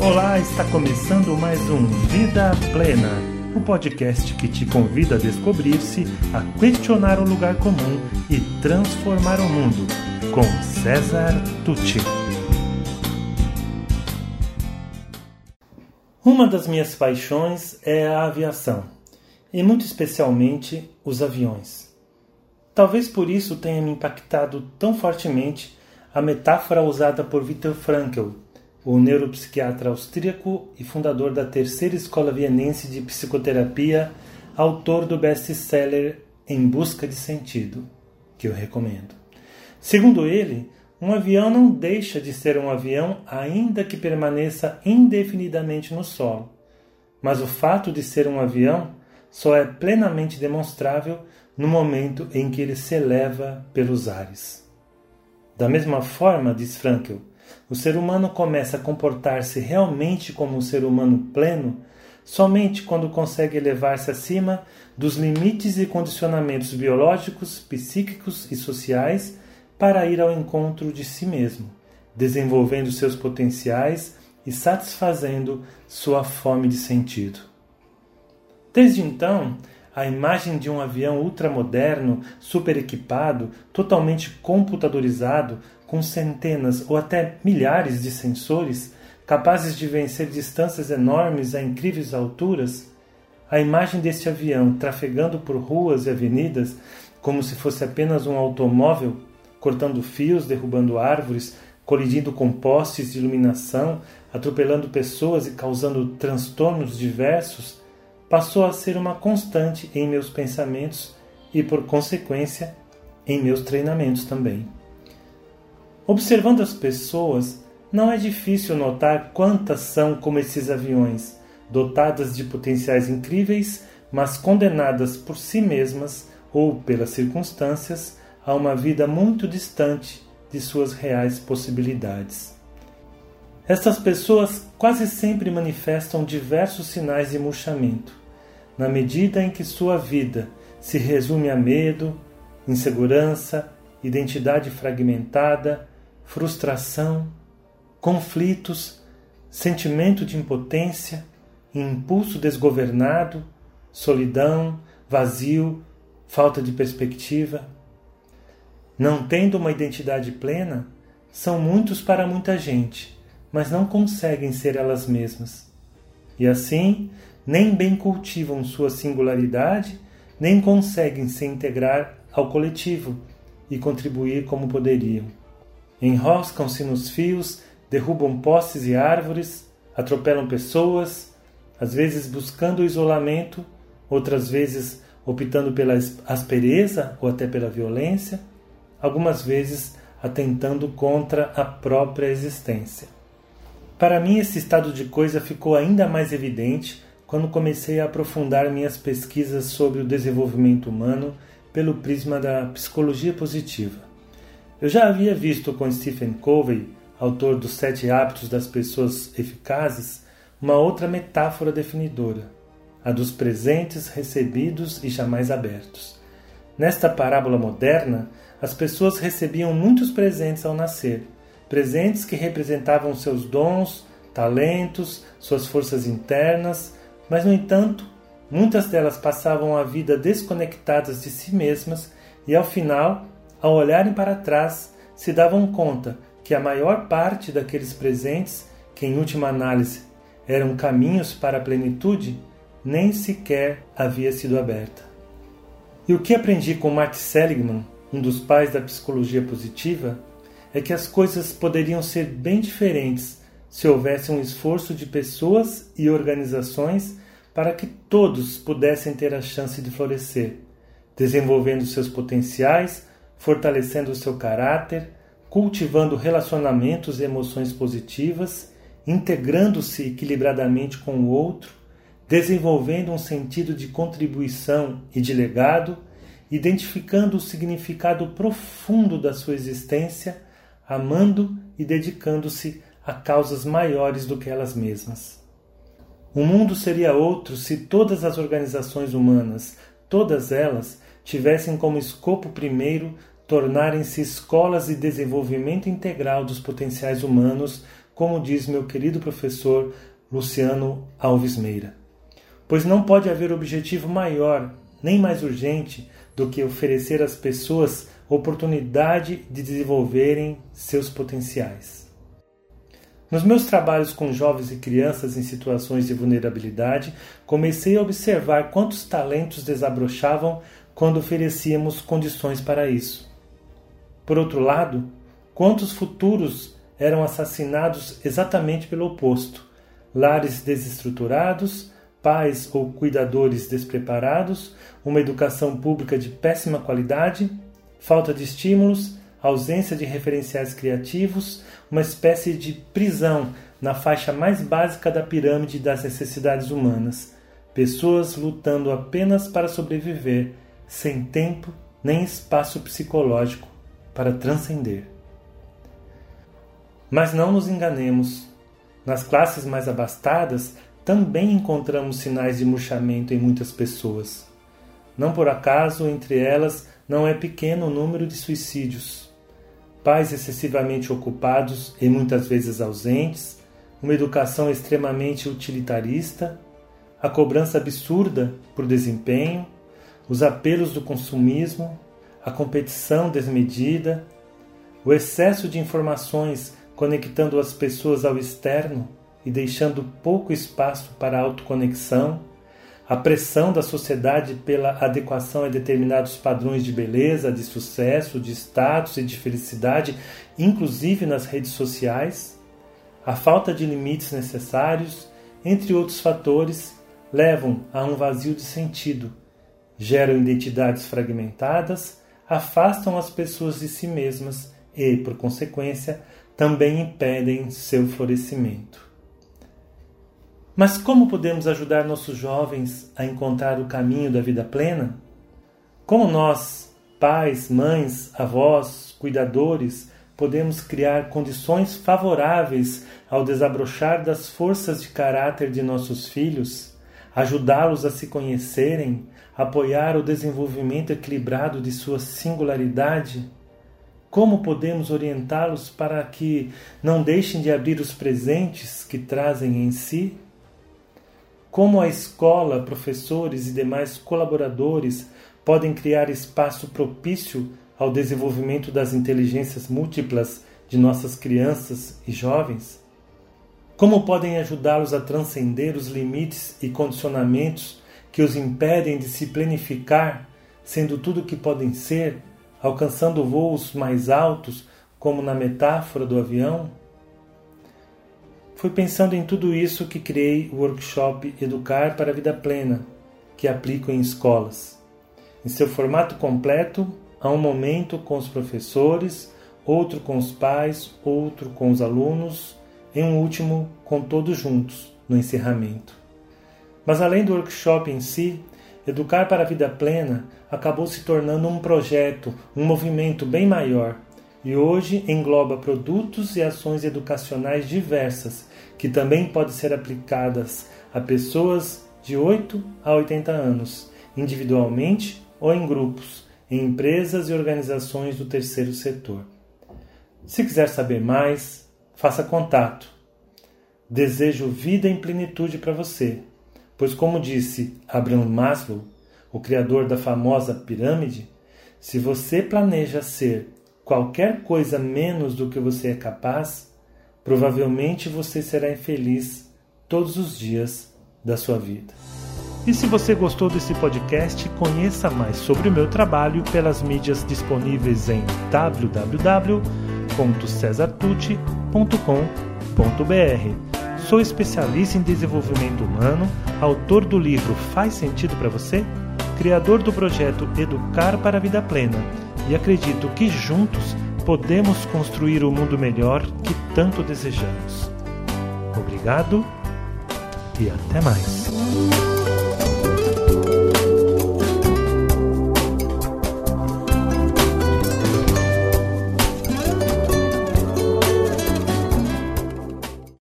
Olá, está começando mais um Vida Plena, o um podcast que te convida a descobrir-se, a questionar o lugar comum e transformar o mundo, com César Tucci. Uma das minhas paixões é a aviação, e muito especialmente os aviões. Talvez por isso tenha me impactado tão fortemente a metáfora usada por Viktor Frankl o neuropsiquiatra austríaco e fundador da terceira escola vienense de psicoterapia, autor do best-seller Em Busca de Sentido, que eu recomendo. Segundo ele, um avião não deixa de ser um avião ainda que permaneça indefinidamente no solo. Mas o fato de ser um avião só é plenamente demonstrável no momento em que ele se eleva pelos ares. Da mesma forma, diz Frankl, o ser humano começa a comportar-se realmente como um ser humano pleno somente quando consegue elevar-se acima dos limites e condicionamentos biológicos, psíquicos e sociais para ir ao encontro de si mesmo, desenvolvendo seus potenciais e satisfazendo sua fome de sentido. Desde então, a imagem de um avião ultramoderno, super equipado, totalmente computadorizado, com centenas ou até milhares de sensores capazes de vencer distâncias enormes a incríveis alturas, a imagem deste avião trafegando por ruas e avenidas como se fosse apenas um automóvel, cortando fios, derrubando árvores, colidindo com postes de iluminação, atropelando pessoas e causando transtornos diversos, passou a ser uma constante em meus pensamentos e, por consequência, em meus treinamentos também. Observando as pessoas, não é difícil notar quantas são como esses aviões, dotadas de potenciais incríveis, mas condenadas por si mesmas ou pelas circunstâncias a uma vida muito distante de suas reais possibilidades. Estas pessoas quase sempre manifestam diversos sinais de murchamento, na medida em que sua vida se resume a medo, insegurança, identidade fragmentada, frustração, conflitos, sentimento de impotência, impulso desgovernado, solidão, vazio, falta de perspectiva. Não tendo uma identidade plena, são muitos para muita gente, mas não conseguem ser elas mesmas. E assim, nem bem cultivam sua singularidade, nem conseguem se integrar ao coletivo e contribuir como poderiam. Enroscam-se nos fios, derrubam postes e árvores, atropelam pessoas, às vezes buscando o isolamento, outras vezes optando pela aspereza ou até pela violência, algumas vezes atentando contra a própria existência. Para mim, esse estado de coisa ficou ainda mais evidente quando comecei a aprofundar minhas pesquisas sobre o desenvolvimento humano pelo prisma da psicologia positiva. Eu já havia visto com Stephen Covey, autor dos Sete Hábitos das Pessoas Eficazes, uma outra metáfora definidora, a dos presentes recebidos e jamais abertos. Nesta parábola moderna, as pessoas recebiam muitos presentes ao nascer, presentes que representavam seus dons, talentos, suas forças internas, mas, no entanto, muitas delas passavam a vida desconectadas de si mesmas e, ao final, ao olharem para trás, se davam conta que a maior parte daqueles presentes, que em última análise eram caminhos para a plenitude, nem sequer havia sido aberta. E o que aprendi com Mark Seligman, um dos pais da psicologia positiva, é que as coisas poderiam ser bem diferentes se houvesse um esforço de pessoas e organizações para que todos pudessem ter a chance de florescer, desenvolvendo seus potenciais fortalecendo seu caráter, cultivando relacionamentos e emoções positivas, integrando-se equilibradamente com o outro, desenvolvendo um sentido de contribuição e de legado, identificando o significado profundo da sua existência, amando e dedicando-se a causas maiores do que elas mesmas. O mundo seria outro se todas as organizações humanas, todas elas, tivessem como escopo primeiro tornarem-se escolas de desenvolvimento integral dos potenciais humanos como diz meu querido professor Luciano Alves Meira. Pois não pode haver objetivo maior, nem mais urgente, do que oferecer às pessoas oportunidade de desenvolverem seus potenciais. Nos meus trabalhos com jovens e crianças em situações de vulnerabilidade, comecei a observar quantos talentos desabrochavam quando oferecíamos condições para isso. Por outro lado, quantos futuros eram assassinados exatamente pelo oposto: lares desestruturados, pais ou cuidadores despreparados, uma educação pública de péssima qualidade, falta de estímulos, ausência de referenciais criativos, uma espécie de prisão na faixa mais básica da pirâmide das necessidades humanas. Pessoas lutando apenas para sobreviver, sem tempo nem espaço psicológico para transcender. Mas não nos enganemos. Nas classes mais abastadas também encontramos sinais de murchamento em muitas pessoas. Não por acaso, entre elas, não é pequeno o número de suicídios. Pais excessivamente ocupados e muitas vezes ausentes, uma educação extremamente utilitarista, a cobrança absurda por desempenho, os apelos do consumismo, a competição desmedida, o excesso de informações conectando as pessoas ao externo e deixando pouco espaço para a autoconexão, a pressão da sociedade pela adequação a determinados padrões de beleza, de sucesso, de status e de felicidade, inclusive nas redes sociais, a falta de limites necessários, entre outros fatores, levam a um vazio de sentido, geram identidades fragmentadas, afastam as pessoas de si mesmas e, por consequência, também impedem seu florescimento. Mas como podemos ajudar nossos jovens a encontrar o caminho da vida plena? Como nós, pais, mães, avós, cuidadores, podemos criar condições favoráveis ao desabrochar das forças de caráter de nossos filhos, ajudá-los a se conhecerem, apoiar o desenvolvimento equilibrado de sua singularidade? Como podemos orientá-los para que não deixem de abrir os presentes que trazem em si? Como a escola, professores e demais colaboradores podem criar espaço propício ao desenvolvimento das inteligências múltiplas de nossas crianças e jovens? Como podem ajudá-los a transcender os limites e condicionamentos que os impedem de se planificar, sendo tudo o que podem ser, alcançando voos mais altos, como na metáfora do avião? Foi pensando em tudo isso que criei o workshop Educar para a Vida Plena, que aplico em escolas. Em seu formato completo, há um momento com os professores, outro com os pais, outro com os alunos e um último com todos juntos no encerramento. Mas além do workshop em si, Educar para a Vida Plena acabou se tornando um projeto, um movimento bem maior e hoje engloba produtos e ações educacionais diversas que também podem ser aplicadas a pessoas de 8 a 80 anos, individualmente ou em grupos, em empresas e organizações do terceiro setor. Se quiser saber mais, faça contato. Desejo vida em plenitude para você, pois, como disse Abraham Maslow, o criador da famosa pirâmide, se você planeja ser qualquer coisa menos do que você é capaz, provavelmente você será infeliz todos os dias da sua vida. E se você gostou desse podcast, conheça mais sobre o meu trabalho pelas mídias disponíveis em www.cesartucci.com.br. Sou especialista em desenvolvimento humano, autor do livro Faz Sentido para Você, criador do projeto Educar para a Vida Plena e acredito que juntos podemos construir o mundo melhor que tanto desejamos. Obrigado e até mais.